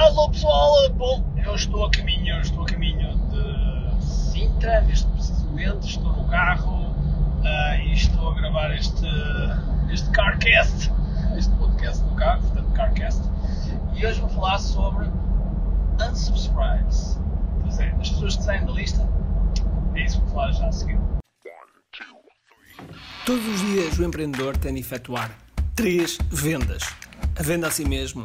Alô pessoal, bom, eu estou a caminho, eu estou a caminho de Sintra, neste preciso momento, estou no carro uh, e estou a gravar este, este Carcast, este podcast no carro, portanto Carcast, e hoje vou falar sobre unsubscribes. Pois é, as pessoas que saem da lista, é isso que vou falar já a seguir. Todos os dias o empreendedor tem de efetuar três vendas: a venda a si mesmo,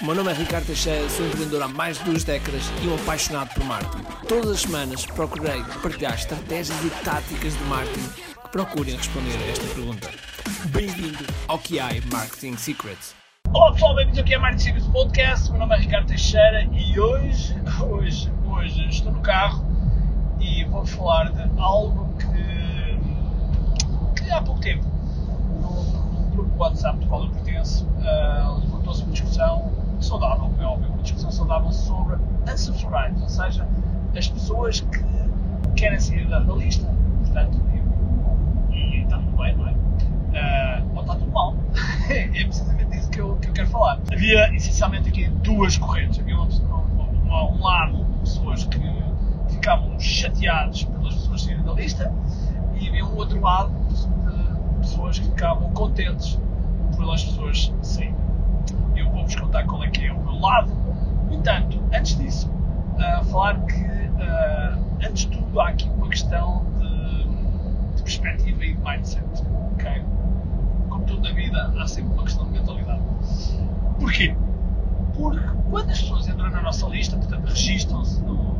O meu nome é Ricardo Teixeira, sou empreendedor há mais de duas décadas e um apaixonado por marketing. Todas as semanas procurei partilhar estratégias e táticas de marketing que procurem responder a esta pergunta. Bem-vindo ao QI Marketing Secrets. Olá pessoal, bem-vindos ao Marketing Secrets Podcast. Meu nome é Ricardo Teixeira e hoje, hoje, hoje estou no carro e vou falar de algo que, que há pouco tempo, num, grupo WhatsApp do qual eu pertenço, uh, levantou-se uma discussão saudável, como é óbvio, uma discussão sobre unsubscribes, ou seja, as pessoas que querem sair da, lista, portanto, e, está tudo bem, não é? Uh, ou está tudo mal. é precisamente isso que eu, que eu quero falar. Havia essencialmente aqui duas correntes. Havia uma, uma, um lado pessoas que ficavam chateados pelas pessoas saírem da lista e havia um outro lado de pessoas que ficavam contentes pelas pessoas saírem eu vou-vos contar qual é que é o meu lado. No entanto, antes disso, uh, falar que, uh, antes de tudo, há aqui uma questão de, de perspectiva e de mindset. Okay? Como tudo na vida, há sempre uma questão de mentalidade. Porquê? Porque quando as pessoas entram na nossa lista, portanto, registram-se no,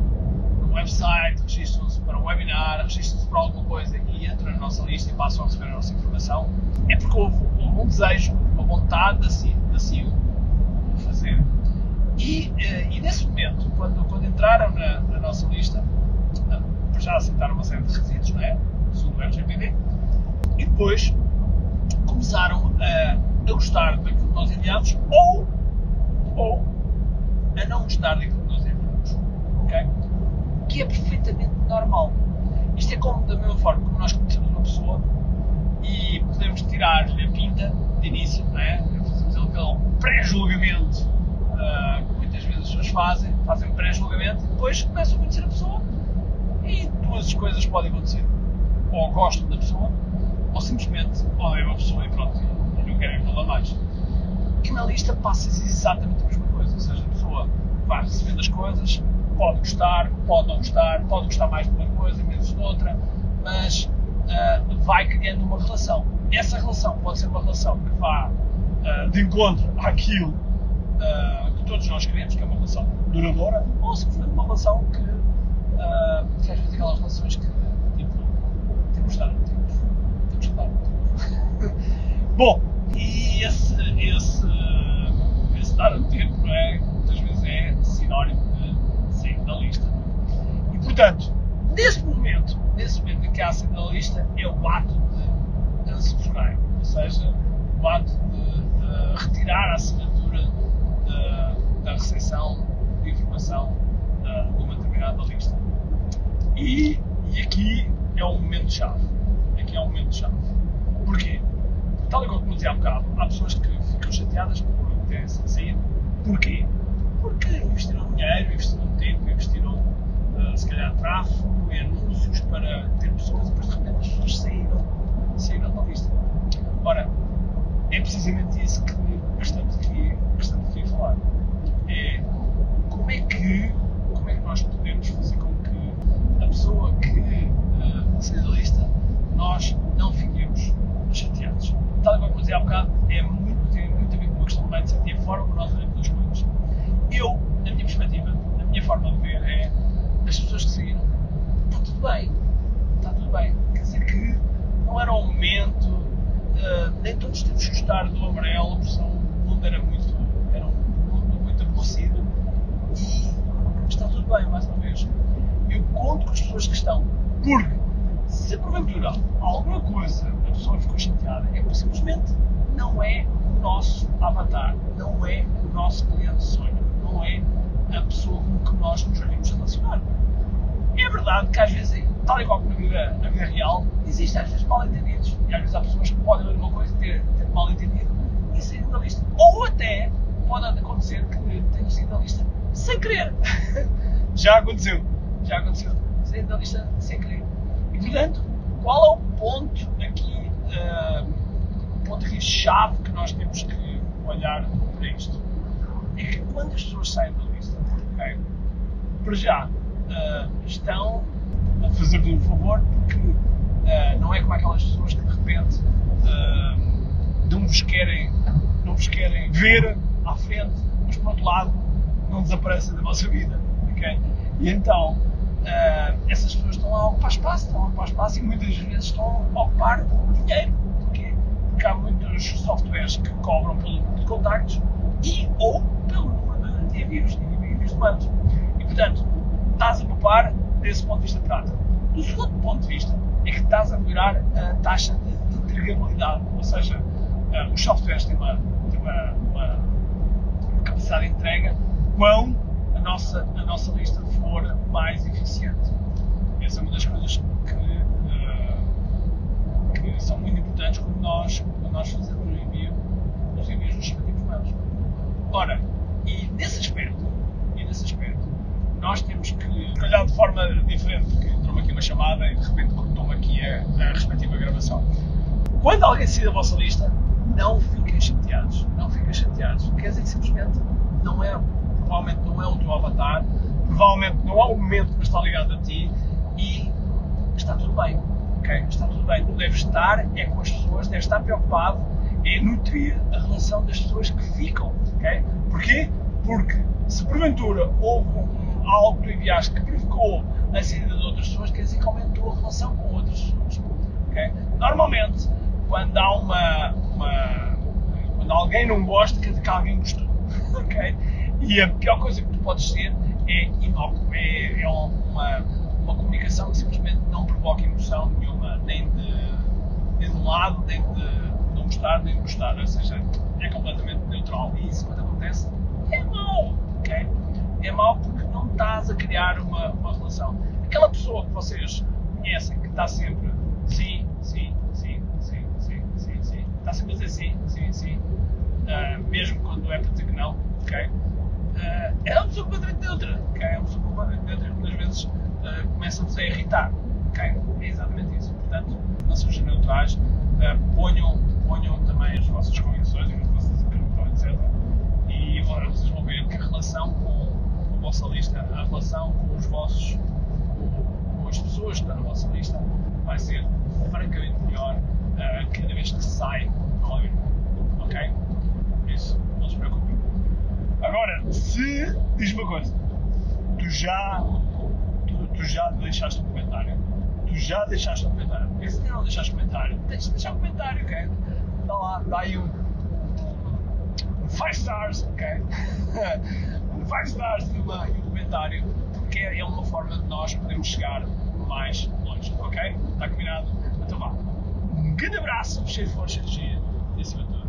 no website, registram-se para um webinar, registram-se para alguma coisa e entram na nossa lista e passam a receber a nossa informação, é porque houve, houve um desejo, uma vontade assim, assim fazer. E, eh, e nesse momento, quando, quando entraram na, na nossa lista, eh, já aceitaram uma série de requisitos, não é? Segundo o RGPD, e depois começaram a, a gostar daquilo que nós enviamos ou, ou a não gostar daquilo que nós enviamos. Ok? Que é perfeitamente normal. Isto é como, da mesma forma como nós conhecemos uma pessoa e podemos tirar-lhe a pinta de início, não é? Fazemos aquele pré-julgamento uh, que muitas vezes as pessoas fazem, fazem um pré-julgamento e depois começam a conhecer a pessoa e duas coisas podem acontecer. Ou gostam da pessoa, ou simplesmente odeiam a pessoa e pronto, e não querem falar mais. Que na lista passa exatamente a mesma coisa, ou seja, a pessoa vai recebendo as coisas, pode gostar, pode não gostar, pode gostar mais de uma coisa, menos de outra, mas uh, vai criando uma relação. Essa relação pode ser uma relação que vá uh, de encontro àquilo uh, que todos nós queremos, que é uma relação duradoura, ou simplesmente uma relação que, uh, que às vezes aquelas relações que tipo, temos de dar temos, temos de dar Bom, e esse, esse, esse dar um tempo é, muitas vezes é sinónimo de sair da lista. E portanto, nesse momento, nesse momento em que há sair da lista, é o ato de unsubscribe, ou seja, o ato de retirar a assinatura da, da recepção de informação da, de uma determinada lista. E, e aqui é um momento-chave. Aqui é um momento-chave. Porquê? Tal e como dizia há bocado, há pessoas que ficam chateadas por terem saído. Porquê? Porque investiram dinheiro, investiram tempo, investiram uh, se calhar tráfego e anúncios para ter pessoas e depois de repente as pessoas saíram, saíram da lista. Ora, é precisamente isso que estamos aqui, que estamos aqui a falar. É como é que, como é que nós podemos fazer com que a pessoa que uh, seja lista, nós não fiquemos chateados. Tal como eu dizia há bocado, é muito, tem muito a ver com uma questão de mindset e a forma como nós olhamos as coisas. Eu, na minha perspectiva, a minha forma de ver é as pessoas que saíram, está tudo bem, está tudo bem. Quer dizer que não era o momento uh, nem todos temos que gostar do amarelo, porque o mundo era muito, era um mundo muito aborrecido. E está tudo bem, mais uma vez. Eu conto com as pessoas que estão, porque se porventura alguma coisa a pessoa ficou chateada, é porque simplesmente não é o nosso avatar, não é o nosso cliente sonho, não é a pessoa com que nós nos queremos relacionar. É verdade que às vezes, tal e qual como na vida, na vida real, existem às vezes mal entendidos. E às vezes há pessoas que podem ler uma coisa e ter, ter mal entendido e sair da lista. Ou até pode acontecer que tenham saído da lista sem querer. já aconteceu. Já aconteceu. Sair da lista querer. E portanto, qual é o ponto aqui, uh, o ponto aqui chave que nós temos que olhar para isto? É que quando as pessoas saem da lista, okay, para já uh, estão a fazer-lhe um favor porque uh, não é como aquelas pessoas que de repente não vos querem não vos querem ver à frente, mas por outro lado não desaparecem da vossa vida. Okay? E então uh, essas pessoas estão a ocupar espaço, estão a ocupar espaço e muitas vezes estão a ocupar dinheiro. Porquê? Porque há muitos softwares que cobram pelo número de contactos e ou pelo número de envios, de envios de manos. E portanto, estás a poupar desse ponto de vista prático. Do segundo ponto de vista, é que estás a melhorar a taxa de entregabilidade, ou seja, uh, os softwares têm uma, têm uma, uma capacidade de entrega quão nossa, a nossa lista for mais eficiente. Essa é uma das coisas que, uh, que são muito importantes quando nós, quando nós fazemos o envio, os envios dos respectivos mails. Ora, e nesse aspecto, e nesse aspecto, nós temos que olhar de forma diferente, porque entrou-me aqui uma chamada e de repente cortou-me aqui a, a respectiva gravação. Quando alguém sair da vossa lista, não fiquem chateados. Não fiquem chateados. Quer dizer que simplesmente não é, provavelmente não é o teu avatar, provavelmente não é o momento que está ligado a ti e está tudo bem. Okay? Está tudo bem. Tu deves estar é com as pessoas, deves estar preocupado em nutrir a relação das pessoas que ficam. Okay? Porquê? Porque se porventura houve algo que enviaste que provocou a saída de outras pessoas, quer dizer que aumentou a relação com outras pessoas. Okay? Normalmente, quando há uma, uma, quando alguém não gosta, quer dizer que alguém gostou. ok? E a pior coisa que tu podes ser é inócuo, é, é uma, uma comunicação que simplesmente não provoca emoção nenhuma, nem de, nem de um lado, nem de não gostar, nem de gostar, ou seja, é completamente neutral. E isso quando acontece é mau, ok? É mau porque não estás a criar uma, uma relação. Aquela pessoa que vocês conhecem, que está sempre sim, sim, sim, sim, sim, sim, sim, está sempre a dizer sim, sim, sim, uh, mesmo quando é para dizer que não, ok? Uh, é uma pessoa completamente neutra, ok? É uma pessoa completamente neutra e muitas vezes uh, começa-nos a irritar, ok? É exatamente isso. Portanto, não sejam neutrais, ponham, ponham também as vossas convicções e as vossas acreditações, etc. E agora vocês vão ver que a relação com a vossa lista, a relação com os vossos, com, com as pessoas que estão na vossa lista, vai ser francamente melhor uh, cada vez que sai do. Ok? Por isso, não se preocupem. Agora, se diz uma coisa, tu já, tu, tu já deixaste um comentário, tu já deixaste um comentário, porque se não deixaste comentário, tens de deixar um comentário, ok? Dá lá, dá aí um 5 stars, ok? um 5 stars e um comentário, porque é uma forma de nós podermos chegar mais longe, ok? Está combinado? Então vá. Um grande abraço, cheio de força e energia e acima de tudo.